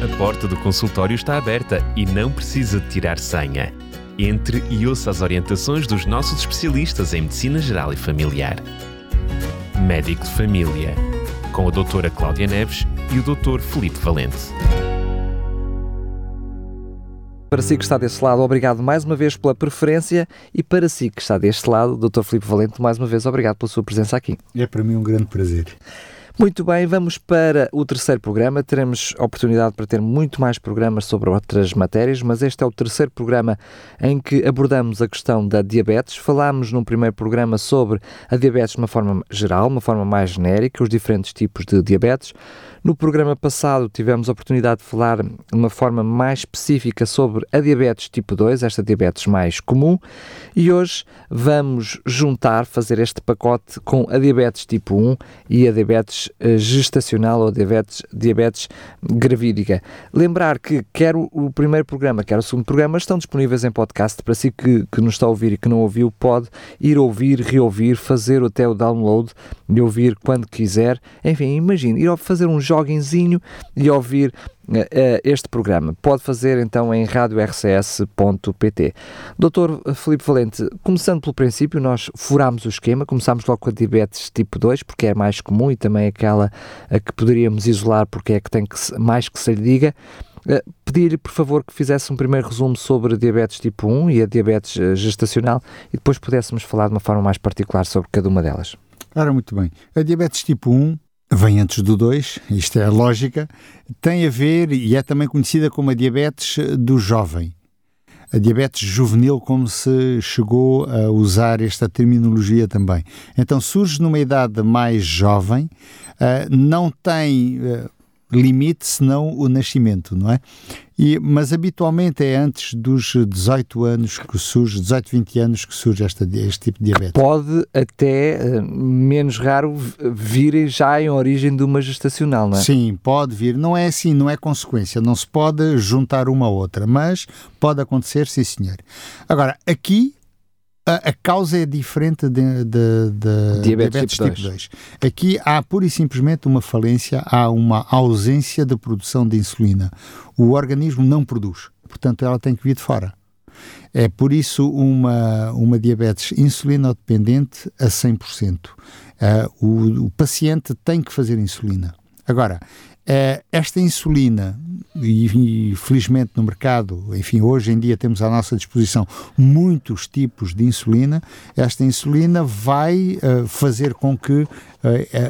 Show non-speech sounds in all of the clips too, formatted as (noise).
A porta do consultório está aberta e não precisa de tirar senha. Entre e ouça as orientações dos nossos especialistas em Medicina Geral e Familiar. Médico de Família, com a doutora Cláudia Neves e o doutor Felipe Valente. Para si que está deste lado, obrigado mais uma vez pela preferência e para si que está deste lado, Dr. Filipe Valente, mais uma vez obrigado pela sua presença aqui. É para mim um grande prazer. Muito bem, vamos para o terceiro programa. Teremos oportunidade para ter muito mais programas sobre outras matérias, mas este é o terceiro programa em que abordamos a questão da diabetes. Falámos num primeiro programa sobre a diabetes de uma forma geral, uma forma mais genérica, os diferentes tipos de diabetes. No programa passado tivemos a oportunidade de falar de uma forma mais específica sobre a diabetes tipo 2, esta diabetes mais comum, e hoje vamos juntar, fazer este pacote com a diabetes tipo 1 e a diabetes eh, gestacional ou diabetes, diabetes gravídica. Lembrar que quer o primeiro programa, quer o segundo programa estão disponíveis em podcast para si que, que nos está a ouvir e que não ouviu, pode ir ouvir, reouvir, fazer até o download e ouvir quando quiser. Enfim, imagine, ir fazer um joguinzinho e ouvir uh, este programa. Pode fazer então em radiorcs.pt. Doutor Felipe Valente, começando pelo princípio, nós furámos o esquema, começámos logo com a diabetes tipo 2, porque é mais comum e também aquela a que poderíamos isolar porque é que tem que, mais que se lhe diga. Pedir-lhe, por favor, que fizesse um primeiro resumo sobre diabetes tipo 1 e a diabetes gestacional e depois pudéssemos falar de uma forma mais particular sobre cada uma delas. Ora, muito bem. A diabetes tipo 1 vem antes do 2, isto é a lógica, tem a ver e é também conhecida como a diabetes do jovem. A diabetes juvenil, como se chegou a usar esta terminologia também. Então surge numa idade mais jovem, eh, não tem eh, limite senão o nascimento, não é? E, mas habitualmente é antes dos 18 anos que surge, 18, 20 anos que surge esta, este tipo de diabetes. Pode até, eh, menos raro, vir já em origem de uma gestacional, não é? Sim, pode vir. Não é assim, não é consequência. Não se pode juntar uma a outra, mas pode acontecer, sim senhor. Agora, aqui a, a causa é diferente de, de, de diabetes, diabetes tipo, 2. tipo 2. Aqui há pura e simplesmente uma falência, há uma ausência de produção de insulina. O organismo não produz, portanto ela tem que vir de fora. É por isso uma, uma diabetes insulino-dependente a 100%. Uh, o, o paciente tem que fazer insulina. Agora, Uh, esta insulina, e, e, felizmente no mercado, enfim, hoje em dia temos à nossa disposição muitos tipos de insulina, esta insulina vai uh, fazer com que uh,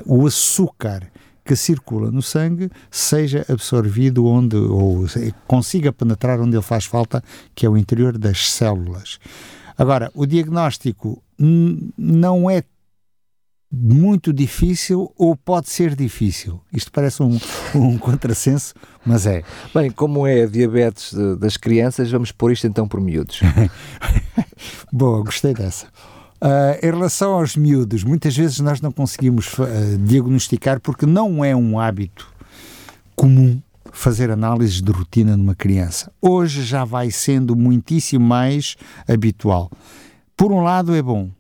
o açúcar que circula no sangue seja absorvido onde, ou consiga penetrar onde ele faz falta, que é o interior das células. Agora, o diagnóstico não é muito difícil ou pode ser difícil. Isto parece um, um (laughs) contrassenso, mas é. Bem, como é a diabetes de, das crianças, vamos pôr isto então por miúdos. (laughs) Boa, gostei dessa. Uh, em relação aos miúdos, muitas vezes nós não conseguimos uh, diagnosticar porque não é um hábito comum fazer análises de rotina numa criança. Hoje já vai sendo muitíssimo mais habitual. Por um lado é bom,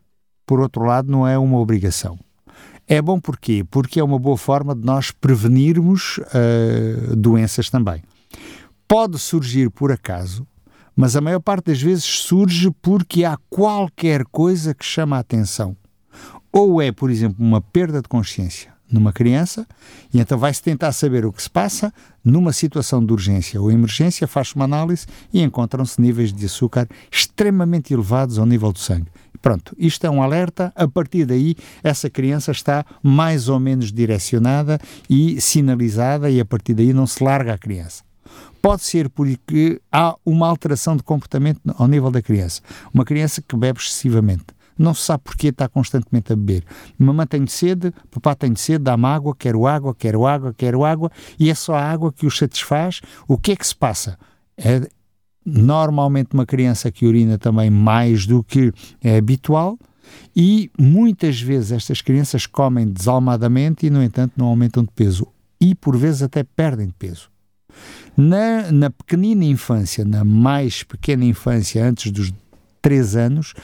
por outro lado, não é uma obrigação. É bom porquê? Porque é uma boa forma de nós prevenirmos uh, doenças também. Pode surgir por acaso, mas a maior parte das vezes surge porque há qualquer coisa que chama a atenção. Ou é, por exemplo, uma perda de consciência numa criança, e então vai-se tentar saber o que se passa numa situação de urgência ou emergência, faz-se uma análise e encontram-se níveis de açúcar extremamente elevados ao nível do sangue. Pronto, isto é um alerta. A partir daí, essa criança está mais ou menos direcionada e sinalizada, e a partir daí não se larga a criança. Pode ser porque há uma alteração de comportamento ao nível da criança. Uma criança que bebe excessivamente. Não se sabe porquê está constantemente a beber. Mamãe tem sede, papá tem sede, dá-me água, quero água, quero água, quero água, e é só a água que os satisfaz. O que é que se passa? É, normalmente uma criança que urina também mais do que é habitual e muitas vezes estas crianças comem desalmadamente e, no entanto, não aumentam de peso e, por vezes, até perdem de peso. Na, na pequenina infância, na mais pequena infância, antes dos 3 anos,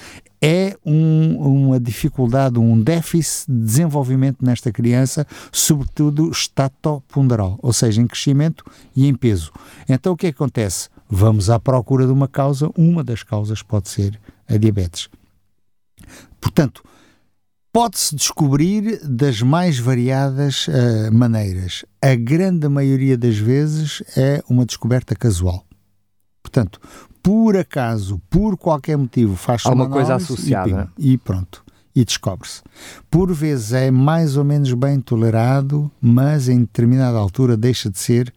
é um, uma dificuldade, um déficit de desenvolvimento nesta criança, sobretudo estatoponderal, ou seja, em crescimento e em peso. Então o que acontece? Vamos à procura de uma causa, uma das causas pode ser a diabetes. Portanto, pode-se descobrir das mais variadas uh, maneiras. A grande maioria das vezes é uma descoberta casual. Portanto, por acaso, por qualquer motivo, faz-se uma coisa associada e, e pronto. E descobre-se. Por vezes é mais ou menos bem tolerado, mas em determinada altura deixa de ser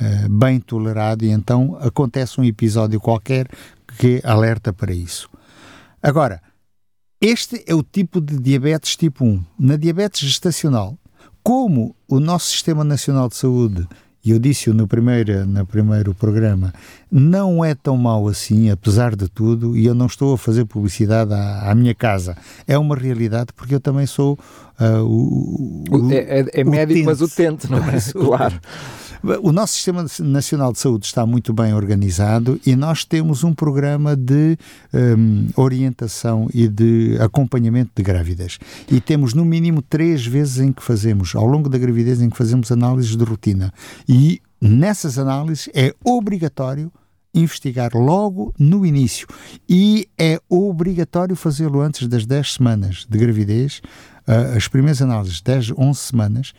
uh, bem tolerado e então acontece um episódio qualquer que alerta para isso. Agora, este é o tipo de diabetes tipo 1. Na diabetes gestacional, como o nosso Sistema Nacional de Saúde, e eu disse-o no primeiro, no primeiro programa, não é tão mau assim, apesar de tudo, e eu não estou a fazer publicidade à, à minha casa. É uma realidade porque eu também sou uh, o, o, É, é, é médico, mas utente, não é? (laughs) claro. O nosso Sistema Nacional de Saúde está muito bem organizado e nós temos um programa de um, orientação e de acompanhamento de grávidas. E temos no mínimo três vezes em que fazemos, ao longo da gravidez, em que fazemos análises de rotina. E nessas análises é obrigatório investigar logo no início e é obrigatório fazê-lo antes das 10 semanas de gravidez, uh, as primeiras análises, 10, 11 semanas,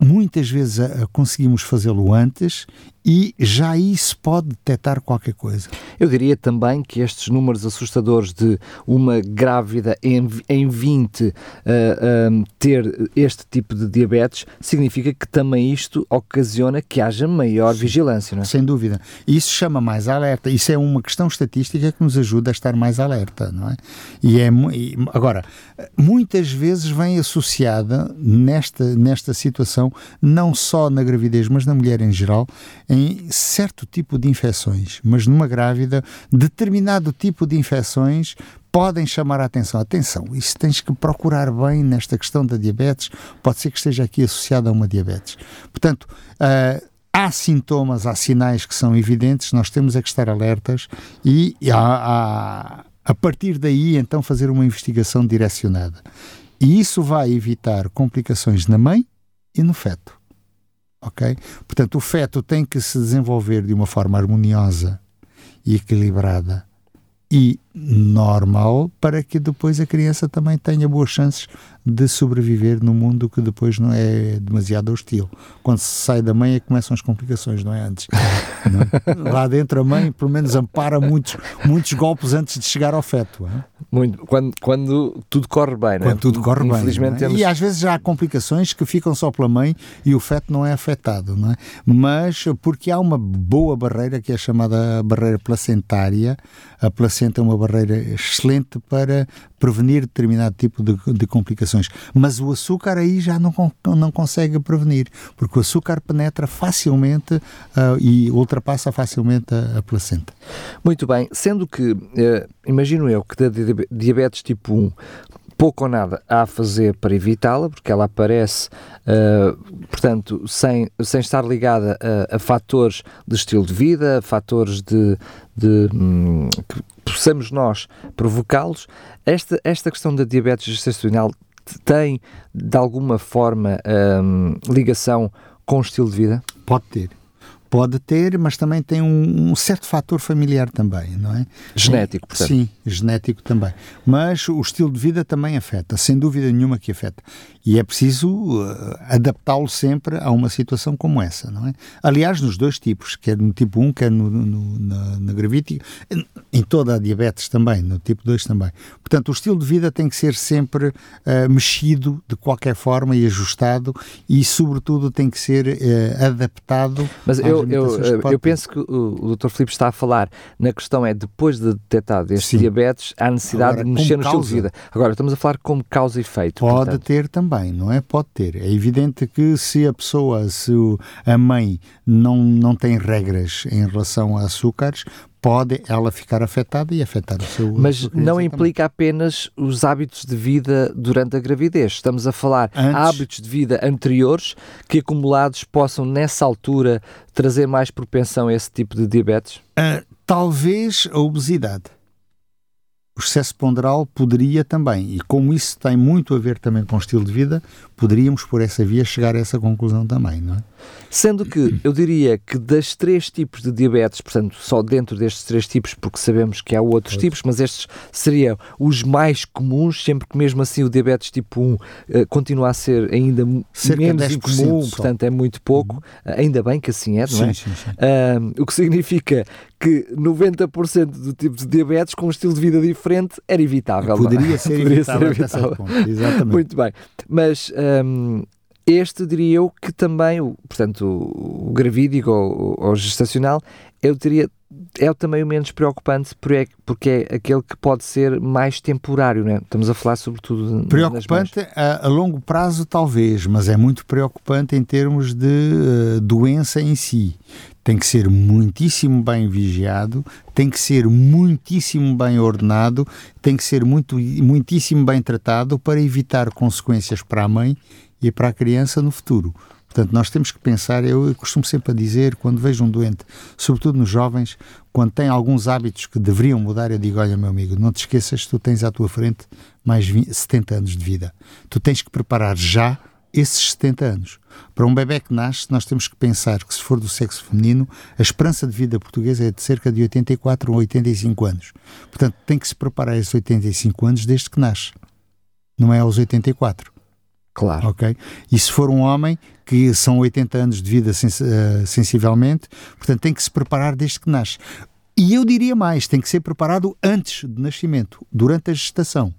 muitas vezes conseguimos fazê-lo antes e já aí se pode detectar qualquer coisa. Eu diria também que estes números assustadores de uma grávida em, em 20 uh, uh, ter este tipo de diabetes significa que também isto ocasiona que haja maior vigilância, não é? Sem dúvida. Isso chama mais alerta. Isso é uma questão estatística que nos ajuda a estar mais alerta, não é? E é e, agora muitas vezes vem associada nesta nesta situação não só na gravidez mas na mulher em geral em certo tipo de infecções, mas numa grávida, determinado tipo de infecções podem chamar a atenção. Atenção, isso tens que procurar bem nesta questão da diabetes, pode ser que esteja aqui associada a uma diabetes. Portanto, uh, há sintomas, há sinais que são evidentes, nós temos é que estar alertas e há, há, a partir daí então fazer uma investigação direcionada. E isso vai evitar complicações na mãe e no feto ok? Portanto, o feto tem que se desenvolver de uma forma harmoniosa e equilibrada e normal para que depois a criança também tenha boas chances de sobreviver num mundo que depois não é demasiado hostil. Quando se sai da mãe é que começam as complicações, não é antes. (laughs) Não é? Lá dentro a mãe pelo menos ampara muitos, muitos golpes antes de chegar ao feto. É? Muito, quando, quando tudo corre bem, quando é? tudo corre Infelizmente bem. É? Temos... E às vezes já há complicações que ficam só pela mãe e o feto não é afetado, não é? Mas porque há uma boa barreira que é chamada barreira placentária. A placenta é uma barreira excelente para prevenir determinado tipo de, de complicações. Mas o açúcar aí já não, não consegue prevenir, porque o açúcar penetra facilmente uh, e ultrapassa facilmente a, a, placenta. Muito bem, sendo que, uh, imagino eu, que da diabetes tipo 1 pouco ou nada há a fazer para evitá-la, porque ela aparece, uh, portanto, sem, sem estar ligada a, a, fatores de estilo de vida, a fatores de, de hum, que possamos nós provocá-los. Esta, esta questão da diabetes gestacional tem, de alguma forma, hum, ligação com o estilo de vida? Pode ter. Pode ter, mas também tem um, um, certo fator familiar também, não é? Genético, portanto. Sim, genético também. Mas o estilo de vida também afeta, sem dúvida nenhuma que afeta. E é preciso uh, adaptá-lo sempre a uma situação como essa, não é? Aliás, nos dois tipos, quer no tipo 1, quer no, no, na, na gravítica, em toda a diabetes também, no tipo 2 também. Portanto, o estilo de vida tem que ser sempre uh, mexido de qualquer forma e ajustado e, sobretudo, tem que ser uh, adaptado. Mas eu, eu, eu penso que o, o Dr. Filipe está a falar na questão é depois de detectado este Sim. diabetes, há necessidade Agora, de mexer no estilo de vida. Agora, estamos a falar como causa e efeito. Pode portanto. ter também também, não é? Pode ter. É evidente que se a pessoa, se a mãe não, não tem regras em relação a açúcares, pode ela ficar afetada e afetar o seu. Mas não implica apenas os hábitos de vida durante a gravidez. Estamos a falar Antes... hábitos de vida anteriores que acumulados possam nessa altura trazer mais propensão a esse tipo de diabetes? Uh, talvez a obesidade. o excesso ponderal poderia também, e como isso tem muito a ver também com o estilo de vida, poderíamos por essa via chegar a essa conclusão também, não é? Sendo que eu diria que das três tipos de diabetes, portanto, só dentro destes três tipos, porque sabemos que há outros tipos, mas estes seriam os mais comuns, sempre que mesmo assim o diabetes tipo 1 uh, eh, continua a ser ainda Cerca menos incomum, só. portanto é muito pouco, uhum. ainda bem que assim é, não é? Sim, sim, sim. Uh, o que significa que 90% do tipo de diabetes com um estilo de vida diferente era evitável. Poderia, é? ser, (laughs) Poderia evitável ser evitável. Ponto, exatamente. Muito bem. Mas um, este diria eu que também, portanto, o gravídico ou, ou gestacional, eu diria é também o menos preocupante porque é aquele que pode ser mais temporário, né? Estamos a falar sobretudo preocupante a, a, longo prazo talvez, mas é muito preocupante em termos de uh, doença em si. Tem que ser muitíssimo bem vigiado, tem que ser muitíssimo bem ordenado, tem que ser muito, muitíssimo bem tratado para evitar consequências para a mãe e para a criança no futuro. Portanto, nós temos que pensar, eu costumo sempre a dizer, quando vejo um doente, sobretudo nos jovens, quando tem alguns hábitos que deveriam mudar, eu digo, olha meu amigo, não te esqueças, tu tens à tua frente mais 20, 70 anos de vida. Tu tens que preparar já esses 70 anos. Para um bebê que nasce, nós temos que pensar que se for do sexo feminino, a esperança de vida portuguesa é de cerca de 84 ou 85 anos. Portanto, tem que se preparar esses 85 anos desde que nasce. Não é aos 84. Claro. Ok? E se for um homem, que são 80 anos de vida sens uh, sensivelmente, portanto tem que se preparar desde que nasce. E eu diria mais, tem que ser preparado antes do nascimento, durante a gestação.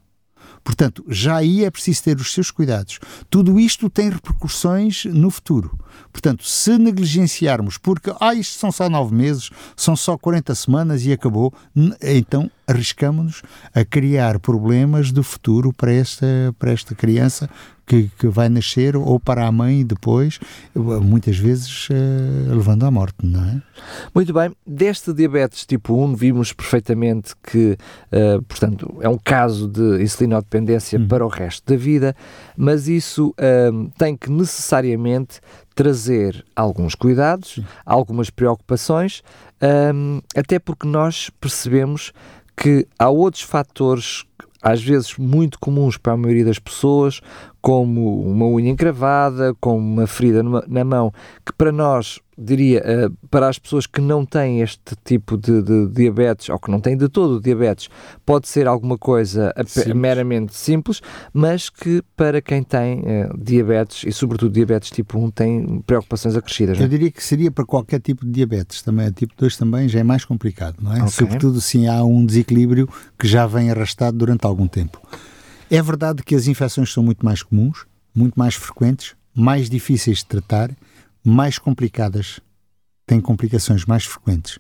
Portanto, já aí é preciso ter os seus cuidados. Tudo isto tem repercussões no futuro. Portanto, se negligenciarmos, porque ah, isto são só nove meses, são só 40 semanas e acabou, então arriscamos-nos a criar problemas de futuro para esta, para esta criança que, que vai nascer ou para a mãe depois, muitas vezes uh, levando à morte, não é? Muito bem. Deste diabetes tipo 1, vimos perfeitamente que, uh, portanto, é um caso de insulinodependência hum. para o resto da vida, mas isso uh, tem que necessariamente trazer alguns cuidados, Sim. algumas preocupações, um, até porque nós percebemos que há outros fatores às vezes muito comuns para a maioria das pessoas, como uma unha encravada, como uma ferida numa, na mão, que para nós, diria, uh, para as pessoas que não têm este tipo de, de, diabetes, ou que não têm de todo diabetes, pode ser alguma coisa simples. meramente simples, mas que para quem tem uh, diabetes, e sobretudo diabetes tipo 1, tem preocupações acrescidas. Eu é? diria que seria para qualquer tipo de diabetes, também tipo 2 também já é mais complicado, não é? Okay. Sobretudo se há um desequilíbrio que já vem arrastado durante algum tempo. É verdade que as infecções são muito mais comuns, muito mais frequentes, mais difíceis de tratar, mais complicadas, têm complicações mais frequentes.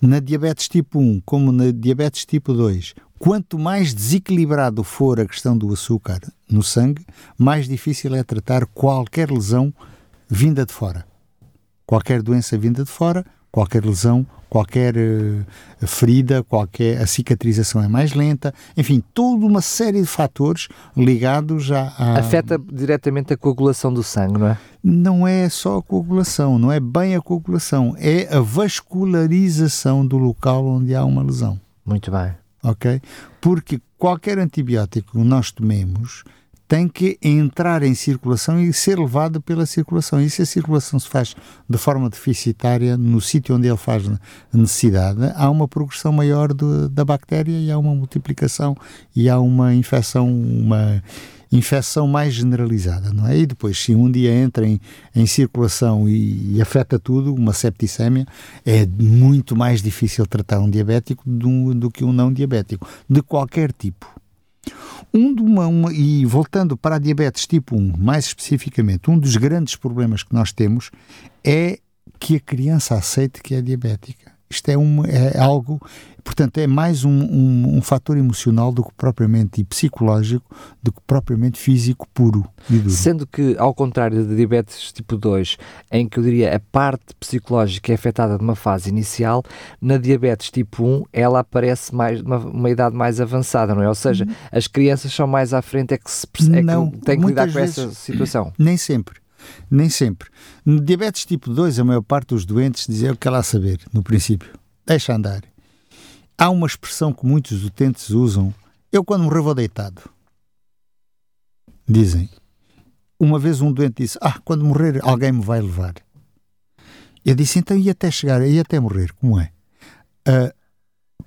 Na diabetes tipo 1, como na diabetes tipo 2, quanto mais desequilibrado for a questão do açúcar no sangue, mais difícil é tratar qualquer lesão vinda de fora. Qualquer doença vinda de fora, qualquer lesão qualquer uh, ferida, qualquer a cicatrização é mais lenta, enfim, toda uma série de fatores ligados a, a, afeta diretamente a coagulação do sangue, não é? Não é só a coagulação, não é bem a coagulação, é a vascularização do local onde há uma lesão. Muito bem. OK? Porque qualquer antibiótico que nós tomemos tem que entrar em circulação e ser levado pela circulação. E se a circulação se faz de forma deficitária no sítio onde ele faz necessidade, há uma progressão maior da bactéria e há uma multiplicação e há uma infecção, uma infecção mais generalizada, não é? E depois, se um dia entra em, em circulação e, e, afeta tudo, uma septicémia, é muito mais difícil tratar um diabético do, do que um não diabético, de qualquer tipo. Um uma, uma, e voltando para a diabetes tipo 1, mais especificamente, um dos grandes problemas que nós temos é que a criança aceite que é diabética. Isto é, uma, é algo, portanto, é mais um, um, um, fator emocional do que propriamente e psicológico, do que propriamente físico puro e duro. Sendo que, ao contrário da diabetes tipo 2, em que eu diria a parte psicológica é afetada de uma fase inicial, na diabetes tipo 1 ela aparece mais uma, uma idade mais avançada, não é? Ou seja, uhum. as crianças são mais à frente, é que, se, é não, que têm que lidar com essa situação. Nem sempre. Nem sempre. No diabetes tipo 2, a maior parte dos doentes dizem o que ela saber, no princípio. Deixa andar. há uma expressão que muitos utentes usam. Eu, quando morrer, vou deitado. Dizem. Uma vez um doente disse: Ah, quando morrer, alguém me vai levar. Eu disse: Então, e até chegar, e até morrer? Como é? Uh,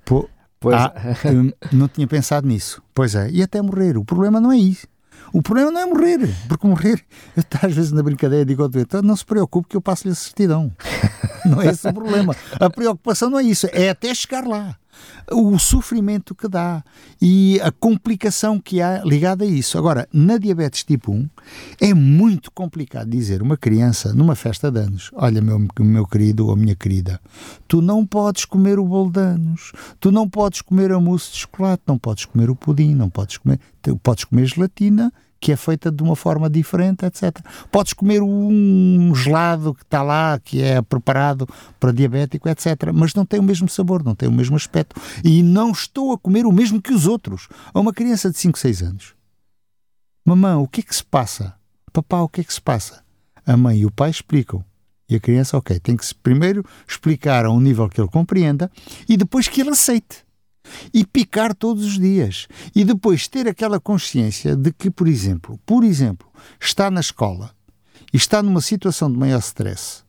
pô, Pois, ah, eu não tinha pensado nisso. Pois é, e até morrer. O problema não é isso. O problema não é morrer, porque morrer, eu às vezes na brincadeira digo ao doente, não se preocupe que eu passo-lhe a certidão. (laughs) Não é esse o problema. A preocupação não é isso, é até chegar lá. O sofrimento que dá e a complicação que há ligada a isso. Agora, na diabetes tipo 1, é muito complicado dizer uma criança numa festa de anos: Olha, meu, meu querido ou minha querida, tu não podes comer o bolo de anos, tu não podes comer a mousse de chocolate, não podes comer o pudim, não podes comer. Podes comer gelatina que é feita de uma forma diferente, etc. Podes comer um gelado que está lá, que é preparado para diabético, etc. Mas não tem o mesmo sabor, não tem o mesmo aspecto. E não estou a comer o mesmo que os outros. A uma criança de 5, 6 anos. Mamãe, o que é que se passa? Papá, o que é que se passa? A mãe e o pai explicam. E a criança, ok, tem que primeiro explicar a um nível que ele compreenda e depois que ele aceite e picar todos os dias e depois ter aquela consciência de que, por exemplo, por exemplo, está na escola e está numa situação de maior stress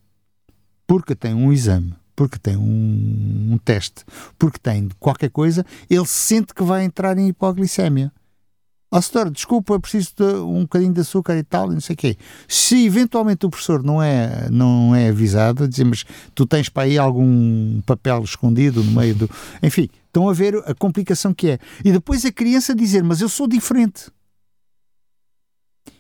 porque tem um exame, porque tem um, um teste, porque tem qualquer coisa, ele sente que vai entrar em hipoglicemia. Ó, oh, senhor, desculpa, eu preciso de um bocadinho de açúcar e tal, não sei o quê. Se eventualmente o professor não é, não é avisado, dizer, mas tu tens para aí algum papel escondido no meio do. Enfim, Estão a ver a complicação que é. E depois a criança dizer, mas eu sou diferente.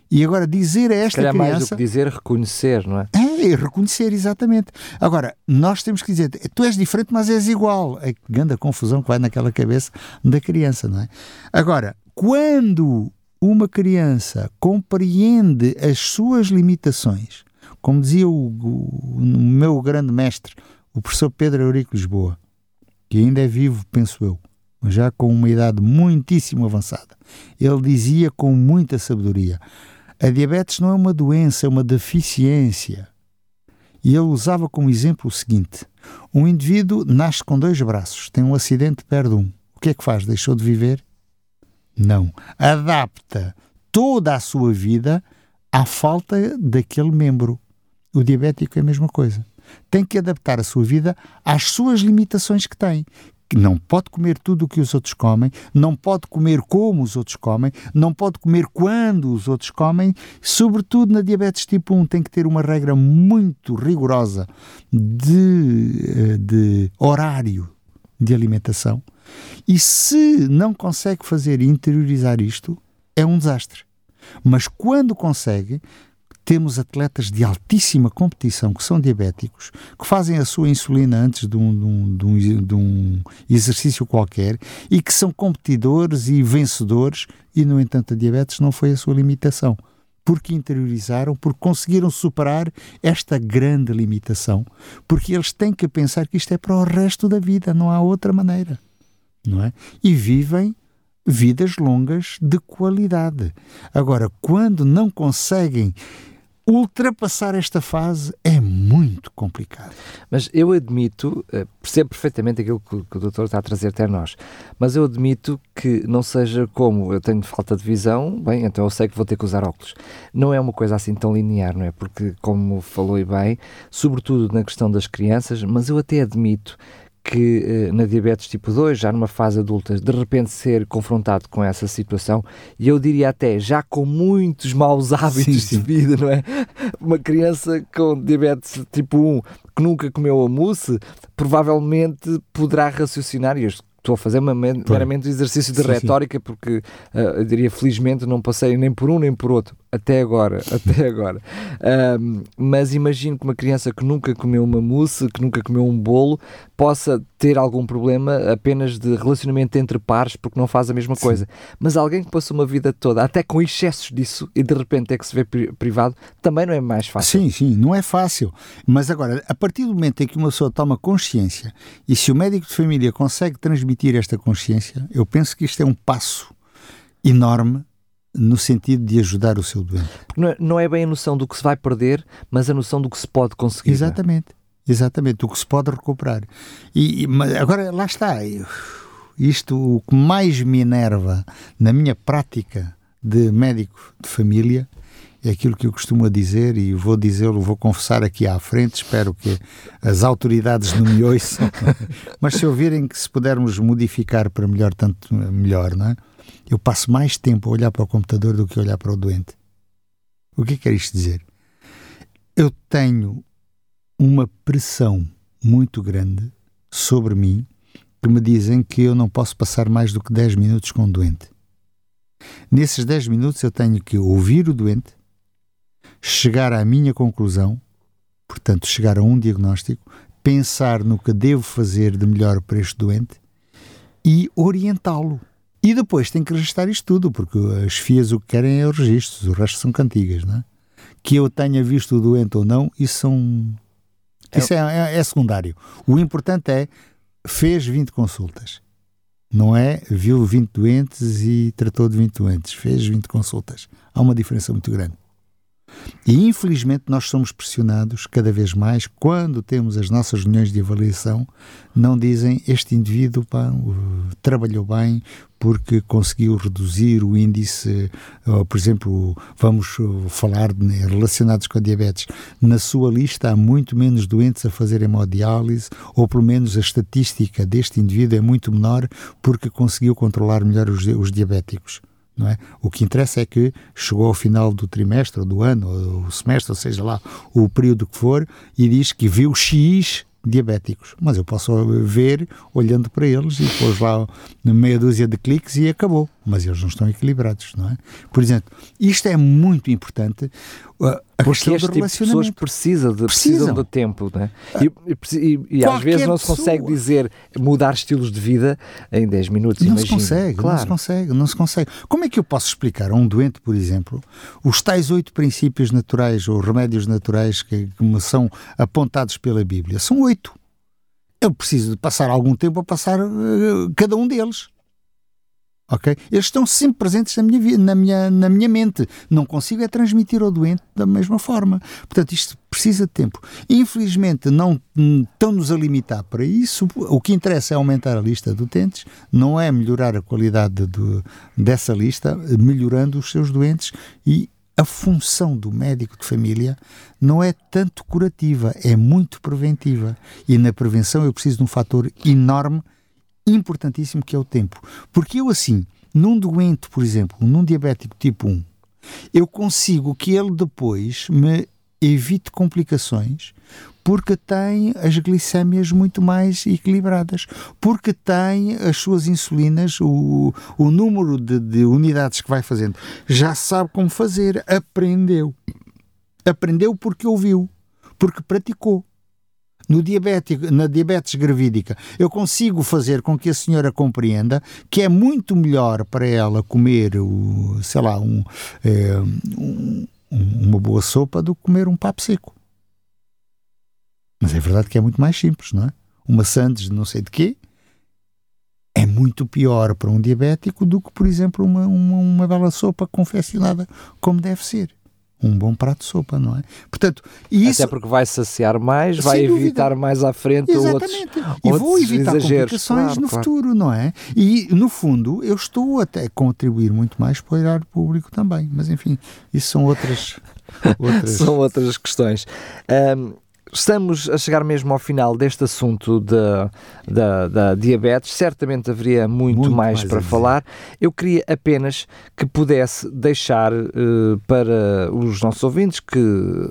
E agora dizer a esta criança... mais do que dizer, reconhecer, não é? É, reconhecer, exatamente. Agora, nós temos que dizer, tu és diferente, mas és igual. A grande confusão que vai naquela cabeça da criança, não é? Agora, quando uma criança compreende as suas limitações, como dizia o, o, o meu grande mestre, o professor Pedro Eurico Lisboa, que ainda é vivo, penso eu, mas já com uma idade muitíssimo avançada. Ele dizia com muita sabedoria: a diabetes não é uma doença, é uma deficiência. E ele usava como exemplo o seguinte: um indivíduo nasce com dois braços, tem um acidente, perde um. O que é que faz? Deixou de viver? Não. Adapta toda a sua vida à falta daquele membro. O diabético é a mesma coisa tem que adaptar a sua vida às suas limitações que tem. Não pode comer tudo o que os outros comem, não pode comer como os outros comem, não pode comer quando os outros comem. Sobretudo na diabetes tipo 1, tem que ter uma regra muito rigorosa de, eh, de horário de alimentação. E se não consegue fazer e interiorizar isto, é um desastre. Mas quando consegue, temos atletas de altíssima competição que são diabéticos, que fazem a sua insulina antes de um, de um, de um, de um exercício qualquer e que são competidores e vencedores, e no entanto a diabetes não foi a sua limitação. Porque interiorizaram, porque conseguiram superar esta grande limitação, porque eles têm que pensar que isto é para o resto da vida, não há outra maneira. Não é? E vivem vidas longas de qualidade. Agora, quando não conseguem ultrapassar esta fase é muito complicado. Mas eu admito, eh, percebo perfeitamente aquilo que, o doutor está a trazer até nós, mas eu admito que não seja como eu tenho falta de visão, bem, então eu sei que vou ter que usar óculos. Não é uma coisa assim tão linear, não é? Porque, como falou e bem, sobretudo na questão das crianças, mas eu até admito que eh, na diabetes tipo 2, já numa fase adulta, de repente ser confrontado com essa situação, e eu diria até já com muitos maus hábitos sim, sim. de vida, não é? (laughs) Uma criança com diabetes tipo 1 que nunca comeu a mousse, provavelmente poderá raciocinar, e estou a fazer uma, meramente um exercício de sim, retórica, porque uh, eu diria felizmente não passei nem por um nem por outro, até agora, (laughs) até agora. Um, mas imagino que uma criança que nunca comeu uma mousse, que nunca comeu um bolo, possa ter algum problema apenas de relacionamento entre pares, porque não faz a mesma Sim. coisa. Mas alguém que passou uma vida toda, até com excessos disso, e de repente é que se vê privado, também não é mais fácil. Sim, sim, não é fácil. Mas agora, a partir do momento em que uma pessoa toma consciência, e se o médico de família consegue transmitir esta consciência, eu penso que isto é um passo enorme no sentido de ajudar o seu doente. Não é, não é bem a noção do que se vai perder, mas a noção do que se pode conseguir. É? Exatamente. Exatamente, o que se pode recuperar. E, e agora, lá está. isto o que mais me enerva na minha prática de médico de família é aquilo que eu costumo dizer e vou dizê-lo, vou confessar aqui à frente, espero que as autoridades não me (laughs) ouçam, mas se ouvirem que se pudermos modificar para melhor, tanto melhor, não é? Eu passo mais tempo a olhar para o computador do que a olhar para o doente. O que é que quer isto dizer? Eu tenho uma pressão muito grande sobre mim que me dizem que eu não posso passar mais do que 10 minutos com o doente. Nesses 10 minutos eu tenho que ouvir o doente, chegar à minha conclusão, portanto, chegar a um diagnóstico, pensar no que devo fazer de melhor para este doente e orientá-lo. E depois tem que registrar isto tudo, porque as FIAs o que querem é os registros, o resto são cantigas, não é? Que eu tenha visto o doente ou não, isso são. É isso é, é, é secundário. O importante é fez 20 consultas. Não é viu 20 doentes e tratou de 20 doentes. Fez 20 consultas. Há uma diferença muito grande. E infelizmente nós somos pressionados cada vez mais quando temos as nossas reuniões de avaliação, não dizem este indivíduo pá, trabalhou bem porque conseguiu reduzir o índice, por exemplo, vamos falar de, relacionados com a diabetes, na sua lista há muito menos doentes a fazer hemodiálise, ou pelo menos a estatística deste indivíduo é muito menor porque conseguiu controlar melhor os, os diabéticos. Não é? O que interessa é que chegou ao final do trimestre, do ano, ou semestre, ou seja lá, o período que for, e diz que viu X diabéticos. Mas eu posso ver olhando para eles e pôs lá meia dúzia de cliques e acabou. Mas eles não estão equilibrados, não é? Por exemplo, isto é muito importante. Uh, a Porque este tipo de pessoas precisa de, precisam. de tempo, né? E, e, e às vezes não se consegue dizer mudar estilos de vida em 10 minutos. Não imagino. se consegue, claro. não se consegue, não se consegue. Como é que eu posso explicar a um doente, por exemplo, os tais oito princípios naturais ou remédios naturais que, que me são apontados pela Bíblia? São oito. Eu preciso de passar algum tempo a passar uh, cada um deles ok? Eles estão sempre presentes na minha, na minha, na minha mente. Não consigo é transmitir ao doente da mesma forma. Portanto, isto precisa de tempo. Infelizmente, não estão-nos a limitar para isso. O que interessa é aumentar a lista de utentes, não é melhorar a qualidade do, dessa lista, melhorando os seus doentes e a função do médico de família não é tanto curativa, é muito preventiva. E na prevenção eu preciso de um fator enorme importantíssimo que é o tempo. Porque eu, assim, num doente, por exemplo, num diabético tipo 1, eu consigo que ele depois me evite complicações porque tem as glicémias muito mais equilibradas, porque tem as suas insulinas, o, o número de, de unidades que vai fazendo, já sabe como fazer, aprendeu. Aprendeu porque ouviu, porque praticou no diabético, na diabetes gravídica, eu consigo fazer com que a senhora compreenda que é muito melhor para ela comer, o, sei lá, um, é, um, uma boa sopa do que comer um papo seco. Mas é verdade que é muito mais simples, não é? Uma sandes de não sei de quê é muito pior para um diabético do que, por exemplo, uma, uma, uma bela sopa confeccionada como deve ser um bom prato de sopa, não é? Portanto, isso... Até porque vai saciar mais, vai evitar dúvida. mais à frente Exatamente. outros E vou evitar complicações claro, no claro. futuro, não é? E, no fundo, eu estou até a contribuir muito mais para o erário público também. Mas, enfim, isso são outras... (laughs) outras... são outras questões. Um, Estamos a chegar mesmo ao final deste assunto da, da, da diabetes. Certamente haveria muito, muito mais, mais, para falar. Eu queria apenas que pudesse deixar uh, para os nossos ouvintes que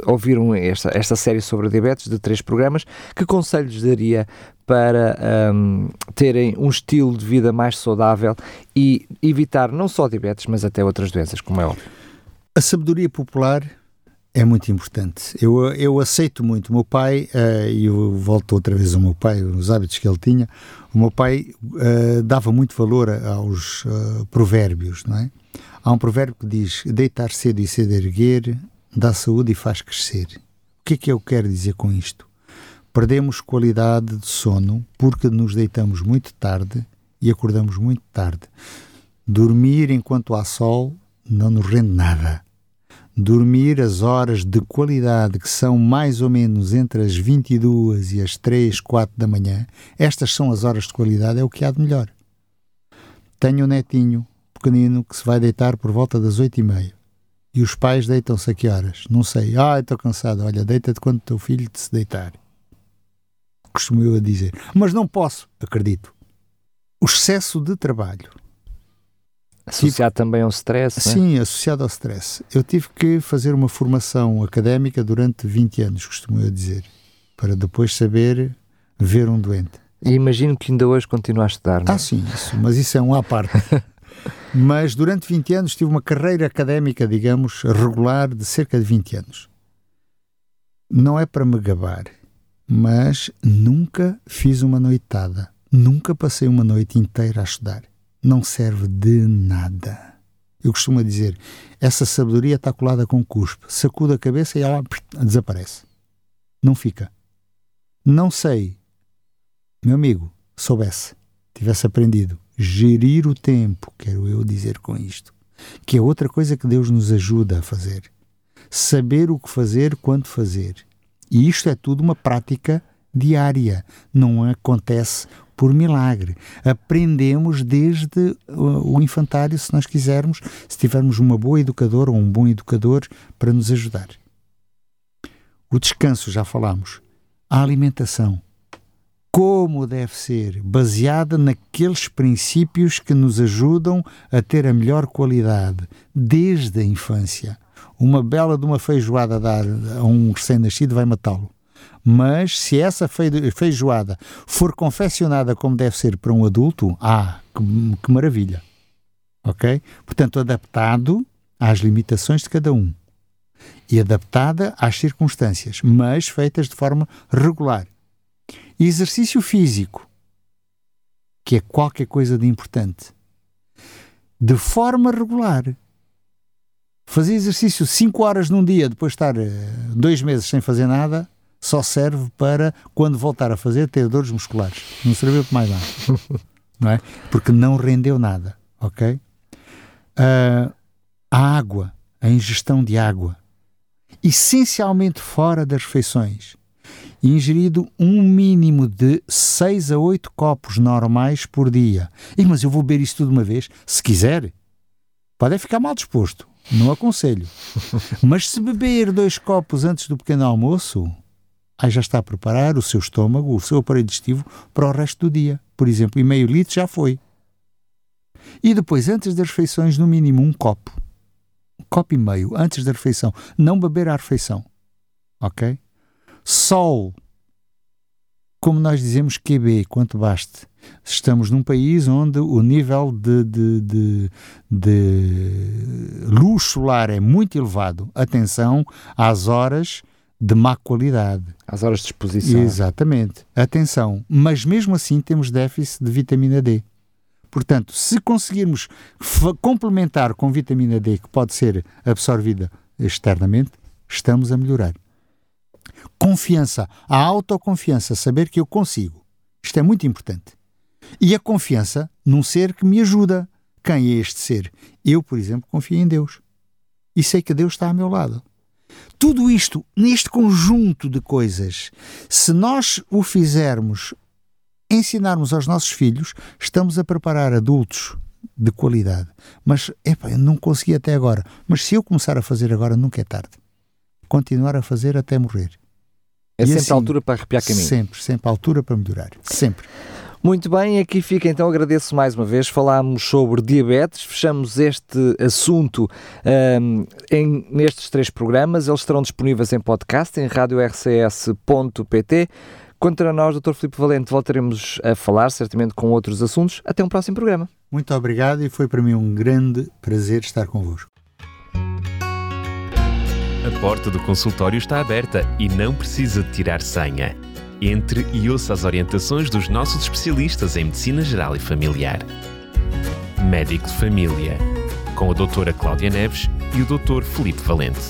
ouviram esta, esta série sobre a diabetes de três programas, que conselhos daria para um, terem um estilo de vida mais saudável e evitar não só diabetes, mas até outras doenças, como é óbvio. A sabedoria popular é muito importante. Eu, eu aceito muito. O meu pai, uh, e eu volto outra vez ao meu pai, os hábitos que ele tinha, o meu pai uh, dava muito valor aos uh, provérbios, não é? Há um provérbio que diz: deitar cedo e cedo erguer dá saúde e faz crescer. O que é que eu quero dizer com isto? Perdemos qualidade de sono porque nos deitamos muito tarde e acordamos muito tarde. Dormir enquanto há sol não nos rende nada dormir as horas de qualidade que são mais ou menos entre as 22 e as 3, 4 da manhã, estas são as horas de qualidade, é o que há de melhor. tenho um netinho pequenino que se vai deitar por volta das oito e meia. E os pais deitam-se a que horas? Não sei. Ah, estou cansado. Olha, deita-te quando o teu filho te se deitar. Costumo eu a dizer. Mas não posso, acredito. O excesso de trabalho. Associado também ao stress, é? Sim, associado ao stress. Eu tive que fazer uma formação académica durante 20 anos, costumo eu dizer, para depois saber ver um doente. E imagino que ainda hoje continua a estudar, não é? Ah, sim, isso, mas isso é um à parte. (laughs) Mas durante 20 anos tive uma carreira académica, digamos, regular de cerca de 20 anos. Não é para me gabar, mas nunca fiz uma noitada. Nunca passei uma noite inteira a estudar. Não serve de nada. Eu costumo dizer, essa sabedoria está colada com cuspe. Sacuda a cabeça e ela desaparece. Não fica. Não sei. Meu amigo, soubesse, tivesse aprendido gerir o tempo, quero eu dizer com isto, que é outra coisa que Deus nos ajuda a fazer. Saber o que fazer, quando fazer. E isto é tudo uma prática diária, não acontece por milagre. Aprendemos desde o infantário, se nós quisermos, se tivermos uma boa educadora ou um bom educador para nos ajudar. O descanso, já falamos. A alimentação como deve ser, baseada naqueles princípios que nos ajudam a ter a melhor qualidade desde a infância. Uma bela de uma feijoada a dar a um recém-nascido vai matá-lo. Mas se essa feijoada for confeccionada como deve ser para um adulto, ah, que, que maravilha. Ok? Portanto, adaptado às limitações de cada um e adaptada às circunstâncias, mas feitas de forma regular e exercício físico, que é qualquer coisa de importante, de forma regular. Fazer exercício 5 horas num dia, depois de estar eh, dois meses sem fazer nada, só serve para, quando voltar a fazer, ter dores musculares. Não serviu para mais nada. (laughs) não é? Porque não rendeu nada. Ok? Uh, a água, a ingestão de água, essencialmente fora das refeições ingerido um mínimo de 6 a 8 copos normais por dia. E, mas eu vou beber isso tudo uma vez? Se quiser. Pode ficar mal disposto. Não aconselho. (laughs) mas se beber dois copos antes do pequeno almoço, aí já está a preparar o seu estômago, o seu aparelho digestivo para o resto do dia. Por exemplo, e meio litro já foi. E depois, antes das refeições, no mínimo um copo. Um copo e meio antes da refeição. Não beber à refeição. Ok? Sol, como nós dizemos QB, quanto baste. Estamos num país onde o nível de, de, de, de luz solar é muito elevado. Atenção às horas de má qualidade. Às horas de exposição. Exatamente. Atenção. Mas mesmo assim temos déficit de vitamina D. Portanto, se conseguirmos complementar com vitamina D, que pode ser absorvida externamente, estamos a melhorar. Confiança, a autoconfiança, saber que eu consigo. Isto é muito importante. E a confiança num ser que me ajuda. Quem é este ser? Eu, por exemplo, confio em Deus. E sei que Deus está ao meu lado. Tudo isto, neste conjunto de coisas, se nós o fizermos, ensinarmos aos nossos filhos, estamos a preparar adultos de qualidade. Mas, epa, eu não consegui até agora. Mas se eu começar a fazer agora, nunca é tarde. Continuar a fazer até morrer. É e sempre assim, a altura para arrepiar caminho. Sempre, sempre a altura para melhorar. Sempre. Muito bem, aqui fica então, agradeço mais uma vez. Falámos sobre diabetes, fechamos este assunto um, em, nestes três programas. Eles estarão disponíveis em podcast em radiorcs.pt. Quanto a nós, Dr. Filipe Valente, voltaremos a falar certamente com outros assuntos. Até um próximo programa. Muito obrigado e foi para mim um grande prazer estar convosco. A porta do consultório está aberta e não precisa de tirar senha. Entre e ouça as orientações dos nossos especialistas em Medicina Geral e Familiar. Médico de Família, com a doutora Cláudia Neves e o Dr. Felipe Valente.